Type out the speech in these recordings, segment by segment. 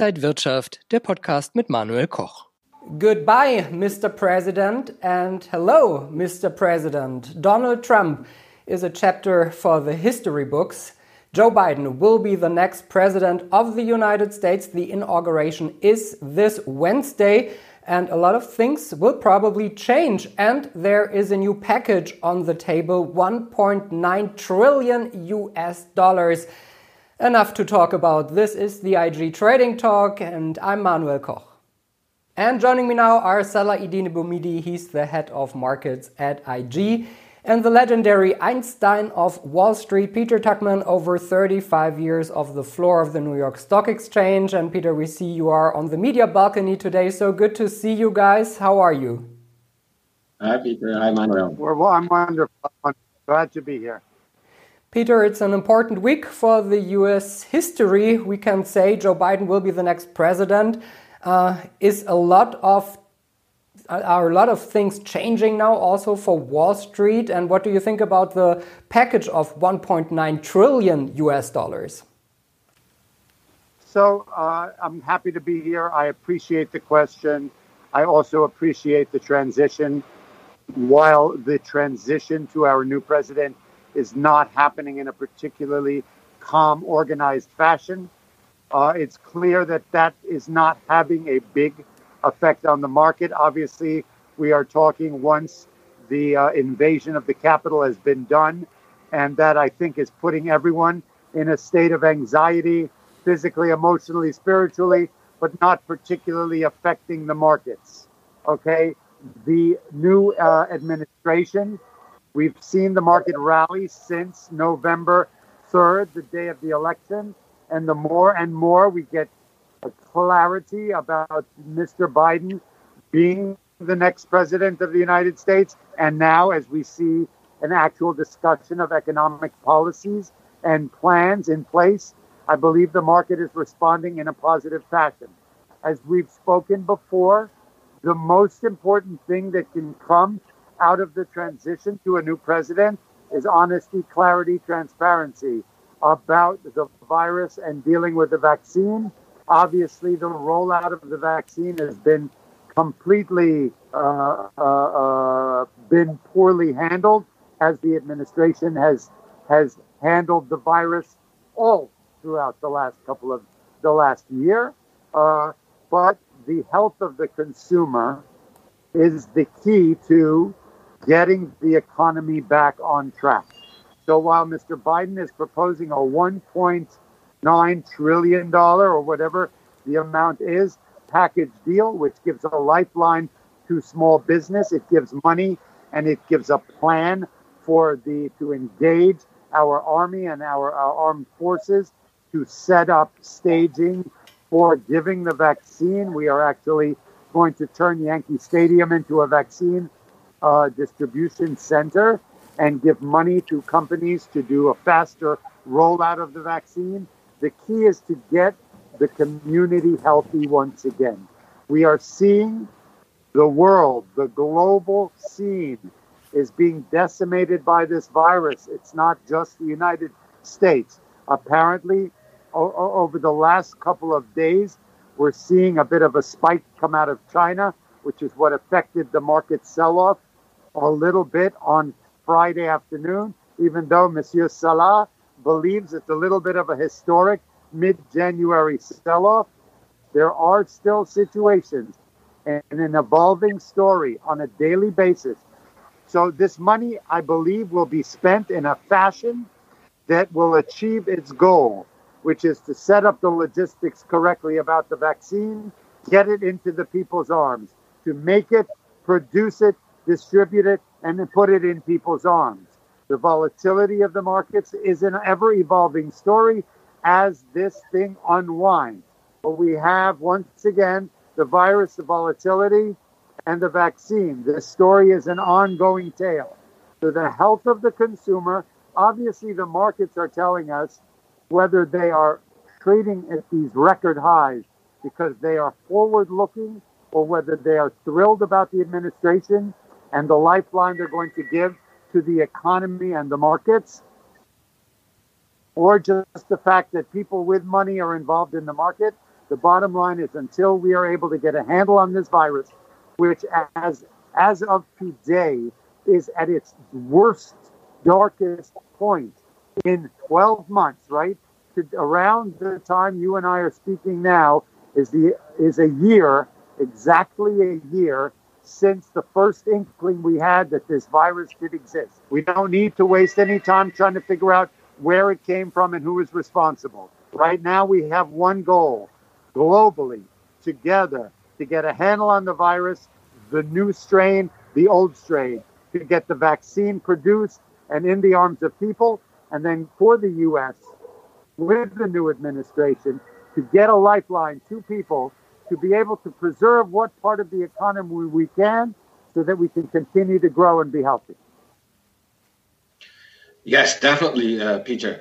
Inside Wirtschaft, der Podcast mit Manuel Koch. Goodbye, Mr. President, and hello, Mr. President. Donald Trump is a chapter for the history books. Joe Biden will be the next president of the United States. The inauguration is this Wednesday, and a lot of things will probably change. And there is a new package on the table 1.9 trillion US dollars. Enough to talk about. This is the IG Trading Talk, and I'm Manuel Koch. And joining me now are Salah Eddine Bouhmidi, he's the head of markets at IG, and the legendary Einstein of Wall Street, Peter Tuchman, over 35 years of the floor of the New York Stock Exchange. And Peter, we see you are on the media balcony today, so good to see you guys. How are you? Hi, Peter. Hi, Manuel. Well, I'm wonderful. I'm glad to be here. Peter, it's an important week for the US history. We can say Joe Biden will be the next president uh, is a lot of are a lot of things changing now also for Wall Street? And what do you think about the package of 1.9 trillion US dollars? So uh, I'm happy to be here. I appreciate the question. I also appreciate the transition. While the transition to our new president is not happening in a particularly calm, organized fashion, uh, it's clear that that is not having a big effect on the market. Obviously, we are talking once the uh, invasion of the Capitol has been done, and that I think is putting everyone in a state of anxiety, physically, emotionally, spiritually, but not particularly affecting the markets. Okay, the new uh, administration, we've seen the market rally since November 3rd, the day of the election and the more and more we get clarity about Mr. Biden being the next president of the United States, and now as we see an actual discussion of economic policies and plans in place, I believe the market is responding in a positive fashion. As we've spoken before, the most important thing that can come out of the transition to a new president is honesty, clarity, transparency about the virus and dealing with the vaccine. Obviously, the rollout of the vaccine has been completely uh, uh, uh, been poorly handled, as the administration has has handled the virus all throughout the last couple of the last year. Uh, but the health of the consumer is the key to getting the economy back on track. So while Mr. Biden is proposing a $1.9 trillion or whatever the amount is package deal, which gives a lifeline to small business, it gives money and it gives a plan for the to engage our army and our, our armed forces to set up staging for giving the vaccine. We are actually going to turn Yankee Stadium into a vaccine uh, distribution center and give money to companies to do a faster rollout of the vaccine. The key is to get the community healthy once again. We are seeing the world, the global scene is being decimated by this virus. It's not just the United States. Apparently, o- over the last couple of days, we're seeing a bit of a spike come out of China, which is what affected the market sell off a little bit on Friday afternoon, even though Monsieur Salah believes it's a little bit of a historic mid January sell off. There are still situations and an evolving story on a daily basis. So, this money, I believe, will be spent in a fashion that will achieve its goal, which is to set up the logistics correctly about the vaccine, get it into the people's arms, to make it, produce it, distribute it, and then put it in people's arms. The volatility of the markets is an ever evolving story as this thing unwinds. But we have, once again, the virus, the volatility, and the vaccine. This story is an ongoing tale. So, the health of the consumer, obviously, the markets are telling us whether they are trading at these record highs because they are forward looking or whether they are thrilled about the administration and the lifeline they're going to give to the economy and the markets, or just the fact that people with money are involved in the market. The bottom line is until we are able to get a handle on this virus, which as as of today is at its worst, darkest point in 12 months, right? To around the time you and I are speaking now is the is a year, exactly a year since the first inkling we had that this virus did exist. We don't need to waste any time trying to figure out where it came from and who is responsible. Right now, we have one goal globally, together, to get a handle on the virus, the new strain, the old strain, to get the vaccine produced and in the arms of people, and then for the U.S., with the new administration, to get a lifeline to people to be able to preserve what part of the economy we can so that we can continue to grow and be healthy. Yes, definitely, uh, Peter.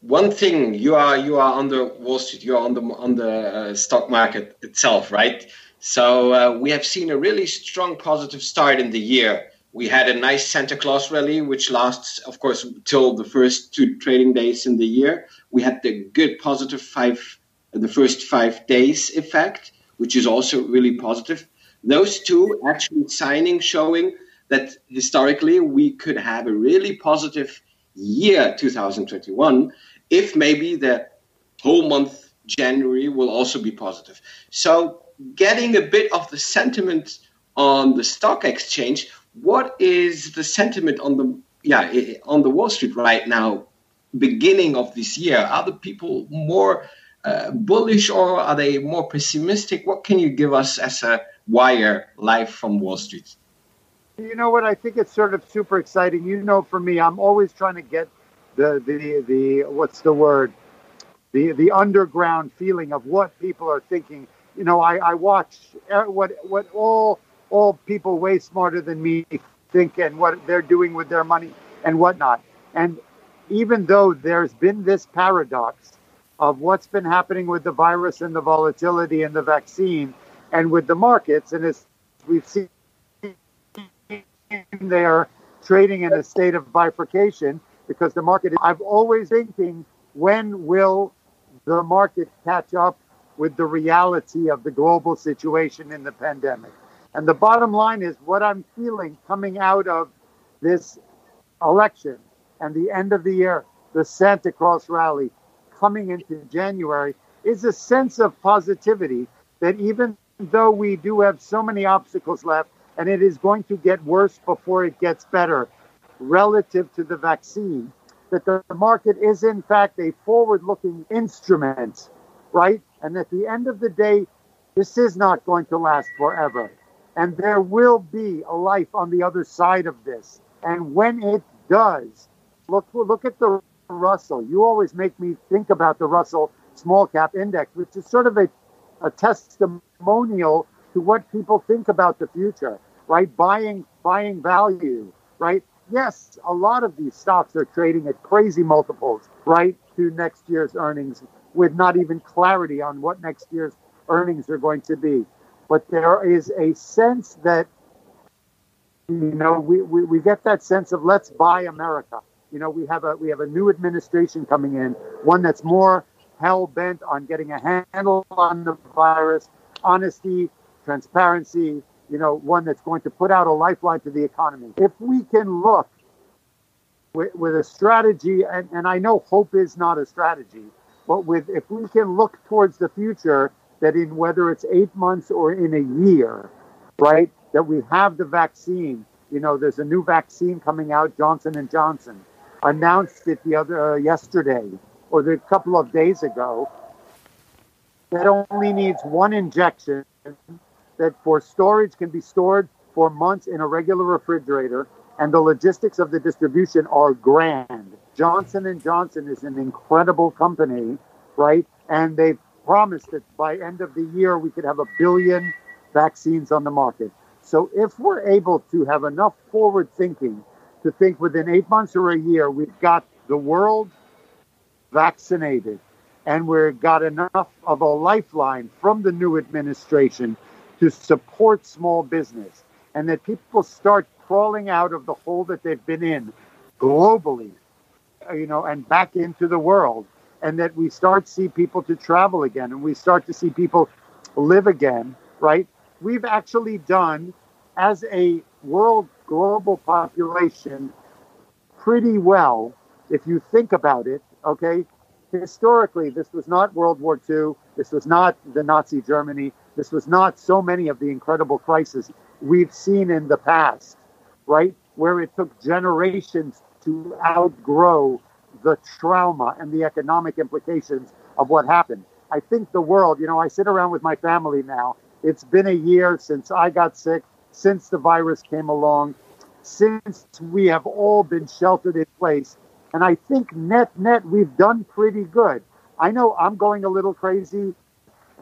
One thing you are you are on the Wall Street, you are on the on the uh, stock market itself, right? So uh, we have seen a really strong positive start in the year. We had a nice Santa Claus rally, which lasts, of course, till the first two trading days in the year. We had the good positive five, the first five days effect, which is also really positive. Those two actually signing showing that historically we could have a really positive year 2021 if maybe the whole month January will also be positive. So getting a bit of the sentiment on the stock exchange, what is the sentiment on the yeah on the Wall Street right now, beginning of this year? Are the people more uh, bullish or are they more pessimistic? What can you give us as a wire live from Wall Street? You know what? I think it's sort of super exciting. You know, for me, I'm always trying to get the the the what's the word the the underground feeling of what people are thinking. You know, I I watch uh, what what all all people way smarter than me think and what they're doing with their money and whatnot. And even though there's been this paradox of what's been happening with the virus and the volatility and the vaccine and with the markets, and as we've seen they are trading in a state of bifurcation because the market. is, I'm always thinking, when will the market catch up with the reality of the global situation in the pandemic? And the bottom line is what I'm feeling coming out of this election and the end of the year, the Santa Claus rally coming into January, is a sense of positivity that even though we do have so many obstacles left, and it is going to get worse before it gets better relative to the vaccine, that the market is in fact a forward looking instrument, right? And at the end of the day, this is not going to last forever. And there will be a life on the other side of this. And when it does, look look at the Russell. You always make me think about the Russell small cap index, which is sort of a, a testimonial to what people think about the future right? Buying buying value, right? Yes, a lot of these stocks are trading at crazy multiples, right, to next year's earnings with not even clarity on what next year's earnings are going to be. But there is a sense that, you know, we, we, we get that sense of let's buy America. You know, we have a we have a new administration coming in, one that's more hell bent on getting a handle on the virus, honesty, transparency, you know, one that's going to put out a lifeline to the economy. If we can look with, with a strategy, and, and I know hope is not a strategy, but with if we can look towards the future, that in whether it's eight months or in a year, right, that we have the vaccine. You know, there's a new vaccine coming out. Johnson and Johnson announced it the other uh, yesterday or the couple of days ago. That only needs one injection that for storage can be stored for months in a regular refrigerator and the logistics of the distribution are grand. Johnson and Johnson is an incredible company, right? And they've promised that by end of the year we could have a billion vaccines on the market. So if we're able to have enough forward thinking to think within 8 months or a year we've got the world vaccinated. And we've got enough of a lifeline from the new administration to support small business. And that people start crawling out of the hole that they've been in globally, you know, and back into the world, and that we start see people to travel again and we start to see people live again, right? We've actually done as a world global population pretty well if you think about it, okay? Historically, this was not World War II. This was not the Nazi Germany. This was not so many of the incredible crises we've seen in the past, right? Where it took generations to outgrow the trauma and the economic implications of what happened. I think the world, you know, I sit around with my family now. It's been a year since I got sick, since the virus came along, since we have all been sheltered in place. And I think net net we've done pretty good. I know I'm going a little crazy,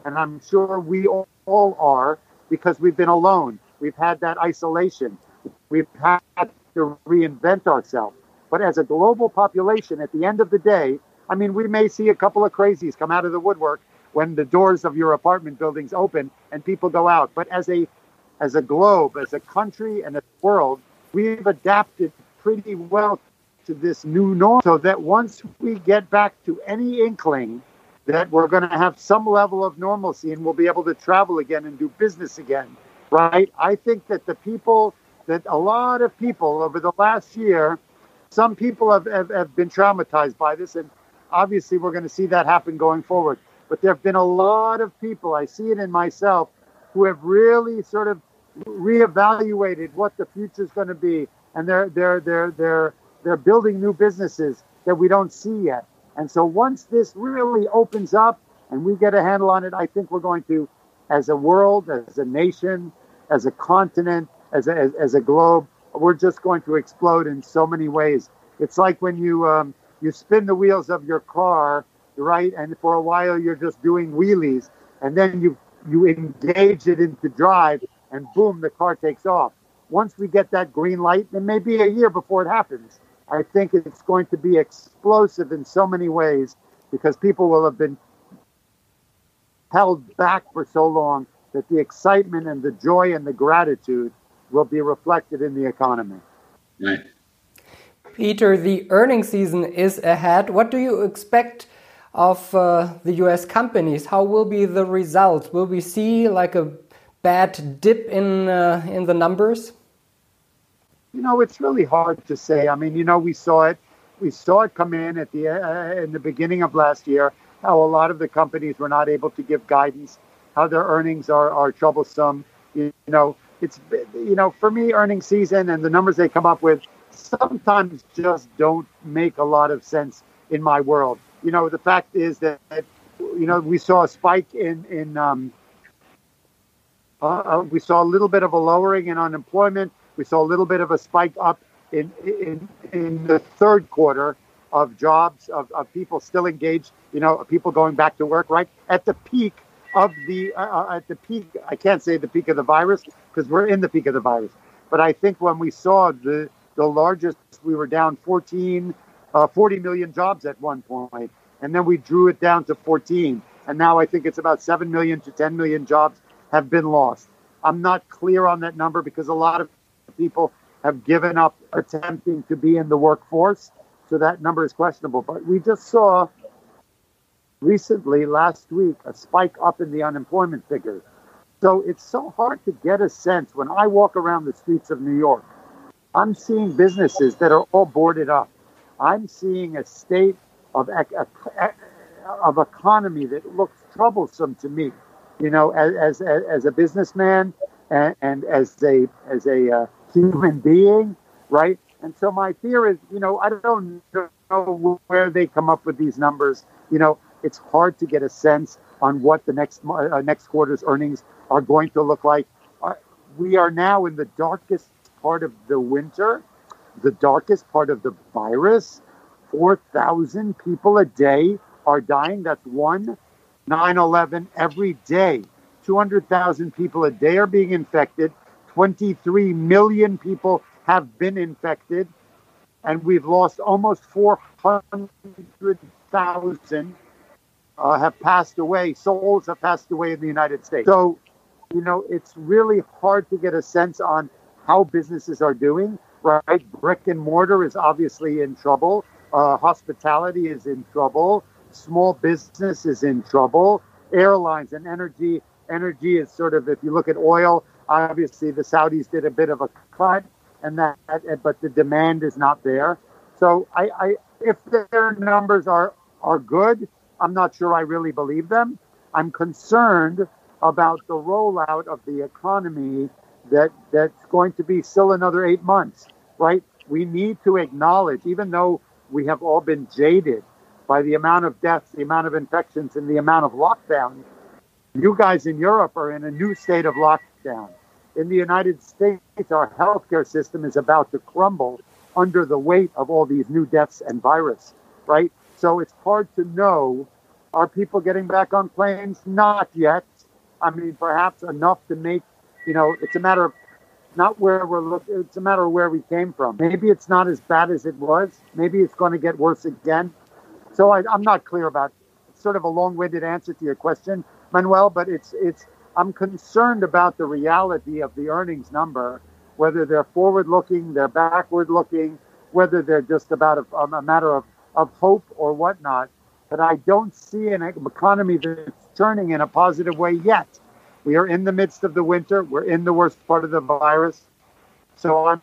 and I'm sure we all, are because we've been alone. We've had that isolation. We've had to reinvent ourselves. But as a global population, at the end of the day, I mean, we may see a couple of crazies come out of the woodwork when the doors of your apartment buildings open and people go out. But as a as a globe, as a country, and a world, we've adapted pretty well to this new norm. So that once we get back to any inkling that we're going to have some level of normalcy and we'll be able to travel again and do business again, right? I think that the people, that a lot of people over the last year, some people have, have, have been traumatized by this, and obviously we're going to see that happen going forward. But there have been a lot of people, I see it in myself, who have really sort of reevaluated what the future is going to be, and they're they're they're they're they're building new businesses that we don't see yet. And so once this really opens up and we get a handle on it, I think we're going to, as a world, as a nation, as a continent, as a, as, as a globe, we're just going to explode in so many ways. It's like when you um, you spin the wheels of your car, right, and for a while you're just doing wheelies, and then you you engage it into drive, and boom, the car takes off. Once we get that green light, it may be a year before it happens. I think it's going to be explosive in so many ways because people will have been held back for so long that the excitement and the joy and the gratitude will be reflected in the economy. Right. Peter, the earnings season is ahead. What do you expect of uh, the US companies? How will be the results? Will we see like a bad dip in uh, in the numbers? You know, it's really hard to say. I mean, you know, we saw it. We saw it come in at the uh, in the beginning of last year. How a lot of the companies were not able to give guidance. How their earnings are are troublesome. You know, it's you know, for me, earnings season and the numbers they come up with sometimes just don't make a lot of sense in my world. You know, the fact is that, you know we saw a spike in in um, uh, uh, we saw a little bit of a lowering in unemployment. We saw a little bit of a spike up in in in the third quarter of jobs of, of people still engaged. You know, people going back to work right at the peak of the uh, uh at the peak. I can't say the peak of the virus because we're in the peak of the virus. But I think when we saw the the largest, we were down 14, uh, 40 million jobs at one point, and then we drew it down to 14, and now I think it's about 7 million to 10 million jobs have been lost. I'm not clear on that number because a lot of people have given up attempting to be in the workforce, so that number is questionable. But we just saw recently, last week, a spike up in the unemployment figures. So it's so hard to get a sense when I walk around the streets of New York I'm seeing businesses that are all boarded up. I'm seeing a state of of economy that looks troublesome to me. You know, as as, as a businessman and, and as a as a uh, human being, right? And so my fear is, you know, I don't know where they come up with these numbers. You know, it's hard to get a sense on what the next uh, next quarter's earnings are going to look like. Uh, we are now in the darkest part of the winter, the darkest part of the virus. 4,000 people a day are dying. That's one 9 11 every day. 200,000 people a day are being infected. 23 million people have been infected. And we've lost almost 400,000 uh, have passed away. Souls have passed away in the United States. So, you know, it's really hard to get a sense on how businesses are doing, right? Brick and mortar is obviously in trouble. Uh, hospitality is in trouble. Small business is in trouble. Airlines and energy, energy is sort of if you look at oil, obviously the Saudis did a bit of a cut, and that, but the demand is not there. So I, I if their numbers are are good, I'm not sure I really believe them. I'm concerned about the rollout of the economy that that's going to be still another eight months, right? We need to acknowledge, even though we have all been jaded by the amount of deaths, the amount of infections, and the amount of lockdowns. You guys in Europe are in a new state of lockdown. In the United States, our healthcare system is about to crumble under the weight of all these new deaths and virus, right? So it's hard to know are people getting back on planes? Not yet. I mean, perhaps enough to make, you know, it's a matter of not where we're looking, it's a matter of where we came from. Maybe it's not as bad as it was. Maybe it's going to get worse again. So I, am not clear about sort of a long-winded answer to your question, Manuel, but it's it's I'm concerned about the reality of the earnings number, whether they're forward-looking, they're backward-looking, whether they're just about a, um, a matter of, of hope or whatnot but I don't see an economy that's turning in a positive way yet. We are in the midst of the winter. We're in the worst part of the virus. So I'm.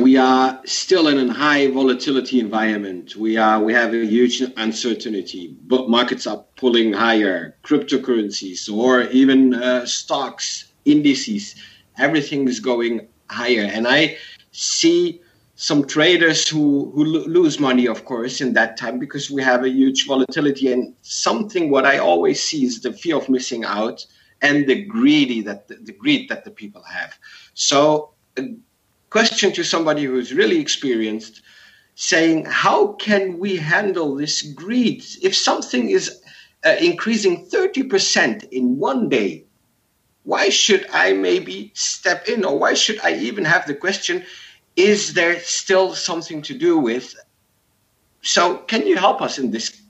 We are still in a high volatility environment. We are we have a huge uncertainty, but markets are pulling higher. Cryptocurrencies or even uh, stocks, indices, everything is going higher. And I see some traders who, who lose money, of course, in that time because we have a huge volatility. And something what I always see is the fear of missing out and the greedy that the, the greed that the people have. So, a question to somebody who's really experienced, saying, how can we handle this greed if something is uh, increasing 30% in one day? Why should I maybe step in, or why should I even have the question? is there still something to do with? So, can you help us in this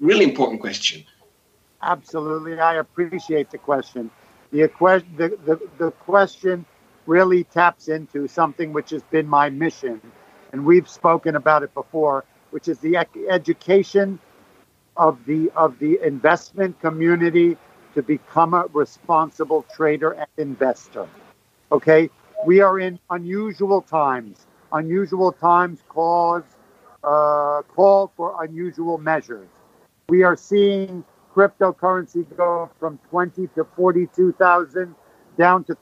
really important question? Absolutely. I appreciate the question. The, the, the, the question really taps into something which has been my mission, and we've spoken about it before, which is the education of the of the investment community to become a responsible trader and investor. Okay, we are in unusual times. Unusual times cause uh, call for unusual measures. We are seeing cryptocurrency go from 20 to 42,000 down to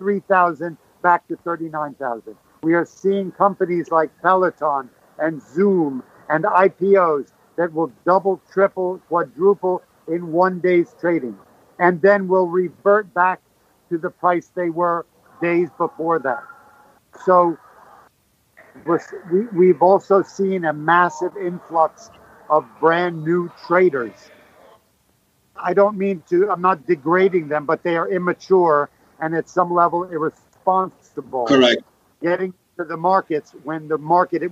33,000 back to 39,000. We are seeing companies like Peloton and Zoom and IPOs that will double, triple, quadruple in one day's trading and then will revert back to the price they were days before that. So we, we've also seen a massive influx of brand new traders. I don't mean to, I'm not degrading them, but they are immature and at some level irresponsible. Correct. Getting to the markets when the market, it,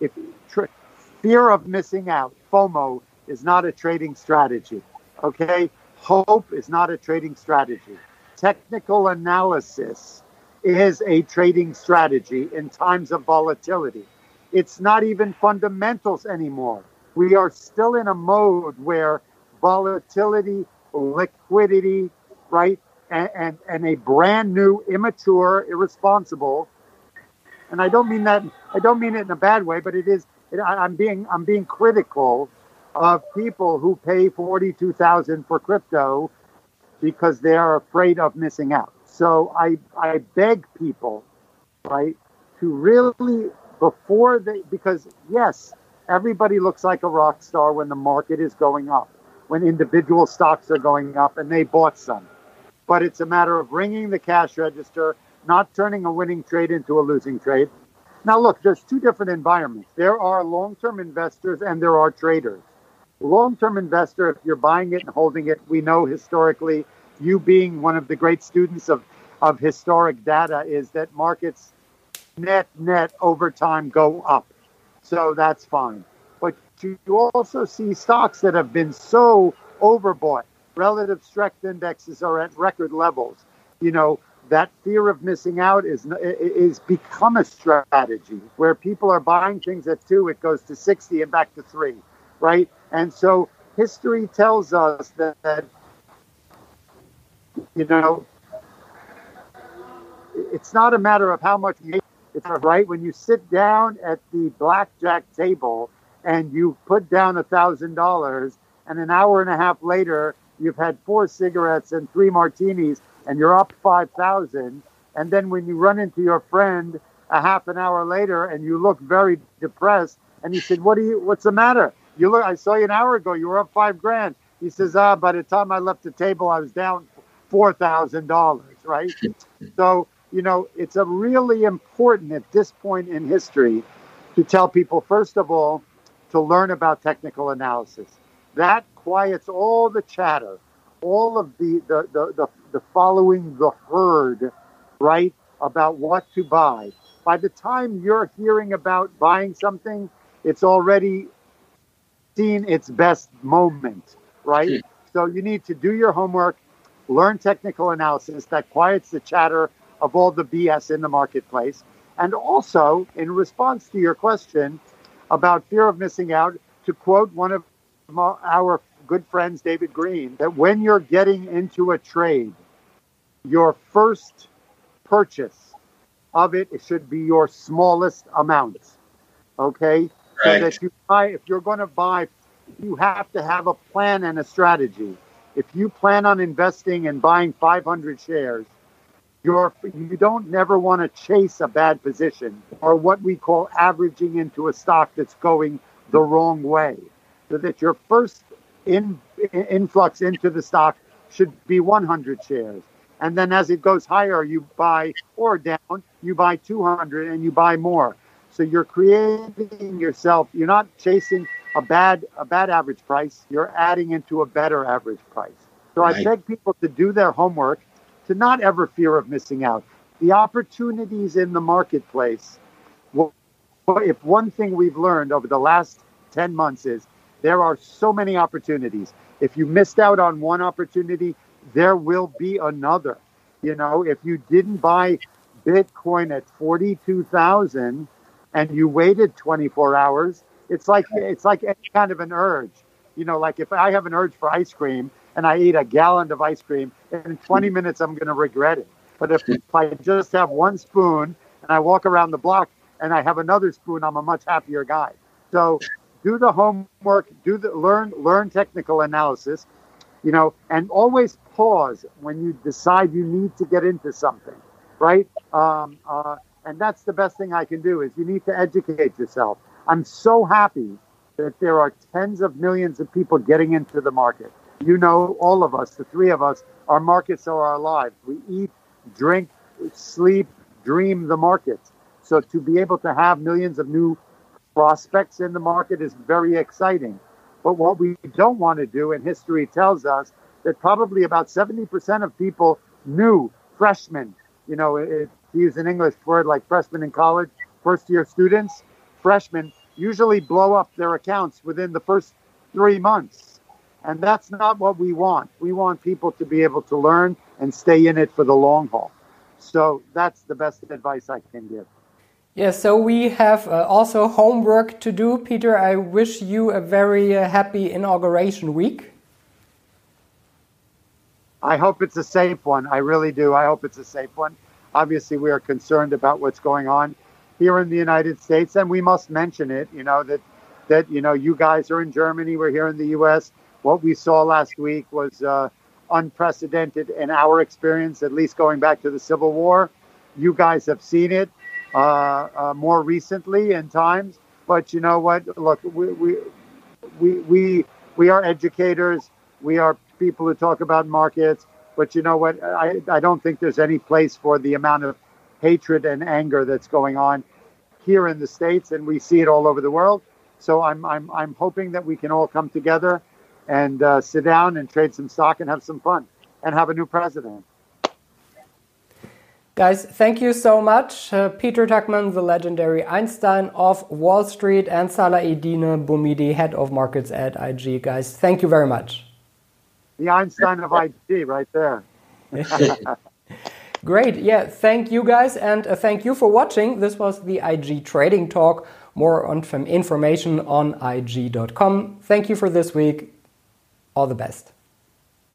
if, if fear of missing out, FOMO, is not a trading strategy. Okay? Hope is not a trading strategy. Technical analysis is a trading strategy in times of volatility. It's not even fundamentals anymore. We are still in a mode where volatility, liquidity, right, and, and, and a brand new, immature, irresponsible, and I don't mean that I don't mean it in a bad way, but it is. It, I, I'm being I'm being critical of people who pay forty two thousand for crypto because they are afraid of missing out. So I, I beg people, right, to really, before they, because yes, everybody looks like a rock star when the market is going up, when individual stocks are going up and they bought some. But it's a matter of ringing the cash register, not turning a winning trade into a losing trade. Now, look, there's two different environments. There are long term investors and there are traders. Long term investor, if you're buying it and holding it, we know historically you being one of the great students of, of historic data is that markets net net over time go up. So that's fine. But you also see stocks that have been so overbought. Relative strength indexes are at record levels. You know, that fear of missing out is is become a strategy where people are buying things at two, it goes to 60 and back to three, right? And so history tells us that, that you know, it's not a matter of how much you it's right when you sit down at the blackjack table and you put down a thousand dollars and an hour and a half later you've had four cigarettes and three martinis and you're up five thousand. And then when you run into your friend a half an hour later and you look very depressed and he said what do you what's the matter? You look i saw you an hour ago. You were up five grand. He says ah by the time i left the table i was down four thousand dollars right? So you know, it's a really important at this point in history to tell people, first of all, to learn about technical analysis. That quiets all the chatter, all of the, the, the, the, the following the herd, right, about what to buy. By the time you're hearing about buying something, it's already seen its best moment, right? Hmm. So you need to do your homework, learn technical analysis that quiets the chatter of all the BS in the marketplace. And also, in response to your question about fear of missing out, to quote one of our good friends, David Green, that when you're getting into a trade, your first purchase of it, it should be your smallest amount. Okay? Right. So that you buy, if you're going to buy, you have to have a plan and a strategy. If you plan on investing and buying 500 shares, you're you don't never want to chase a bad position or what we call averaging into a stock that's going the wrong way. So that your first in, influx into the stock should be 100 shares. And then as it goes higher, you buy or down, you buy 200 and you buy more. So you're creating yourself, you're not chasing a bad a bad average price, you're adding into a better average price. So right. I beg people to do their homework to not ever fear of missing out. The opportunities in the marketplace. Well, if one thing we've learned over the last 10 months is there are so many opportunities. If you missed out on one opportunity, there will be another. You know, if you didn't buy Bitcoin at 42,000 and you waited 24 hours, it's like it's like any kind of an urge. You know, like if I have an urge for ice cream and I eat a gallon of ice cream, in 20 hmm. minutes I'm going to regret it. But if, if I just have one spoon and I walk around the block and I have another spoon, I'm a much happier guy. So do the homework, do the learn learn technical analysis, you know, and always pause when you decide you need to get into something, right? Um, uh, and that's the best thing I can do is you need to educate yourself. I'm so happy that there are tens of millions of people getting into the market you know, all of us, the three of us, our markets are our lives. We eat, drink, sleep, dream the markets. So to be able to have millions of new prospects in the market is very exciting. But what we don't want to do, and history tells us that probably about 70% of people new freshmen, you know, to use an English word like freshmen in college, first year students, freshmen usually blow up their accounts within the first three months and that's not what we want. We want people to be able to learn and stay in it for the long haul. So that's the best advice I can give. Yeah, so we have uh, also homework to do. Peter, I wish you a very uh, happy inauguration week. I hope it's a safe one. I really do. I hope it's a safe one. Obviously, we are concerned about what's going on here in the United States, and we must mention it. You know that that you know you guys are in Germany, we're here in the U.S what we saw last week was uh, unprecedented in our experience, at least going back to the Civil War. You guys have seen it more recently in times, but you know what? Look, we, we we we we are educators. We are people who talk about markets. But you know what? I I don't think there's any place for the amount of hatred and anger that's going on here in the states, and we see it all over the world. So I'm I'm I'm hoping that we can all come together and uh, sit down and trade some stock and have some fun and have a new president. Guys, thank you so much. Uh, Peter Tuchman, the legendary Einstein of Wall Street, and Salah-Eddine Bouhmidi, head of markets at IG. Guys, thank you very much. The Einstein of IG, right there. Great. Yeah, thank you guys, and uh, thank you for watching. This was the IG Trading Talk More on information on IG.com. Thank you for this week. All the best.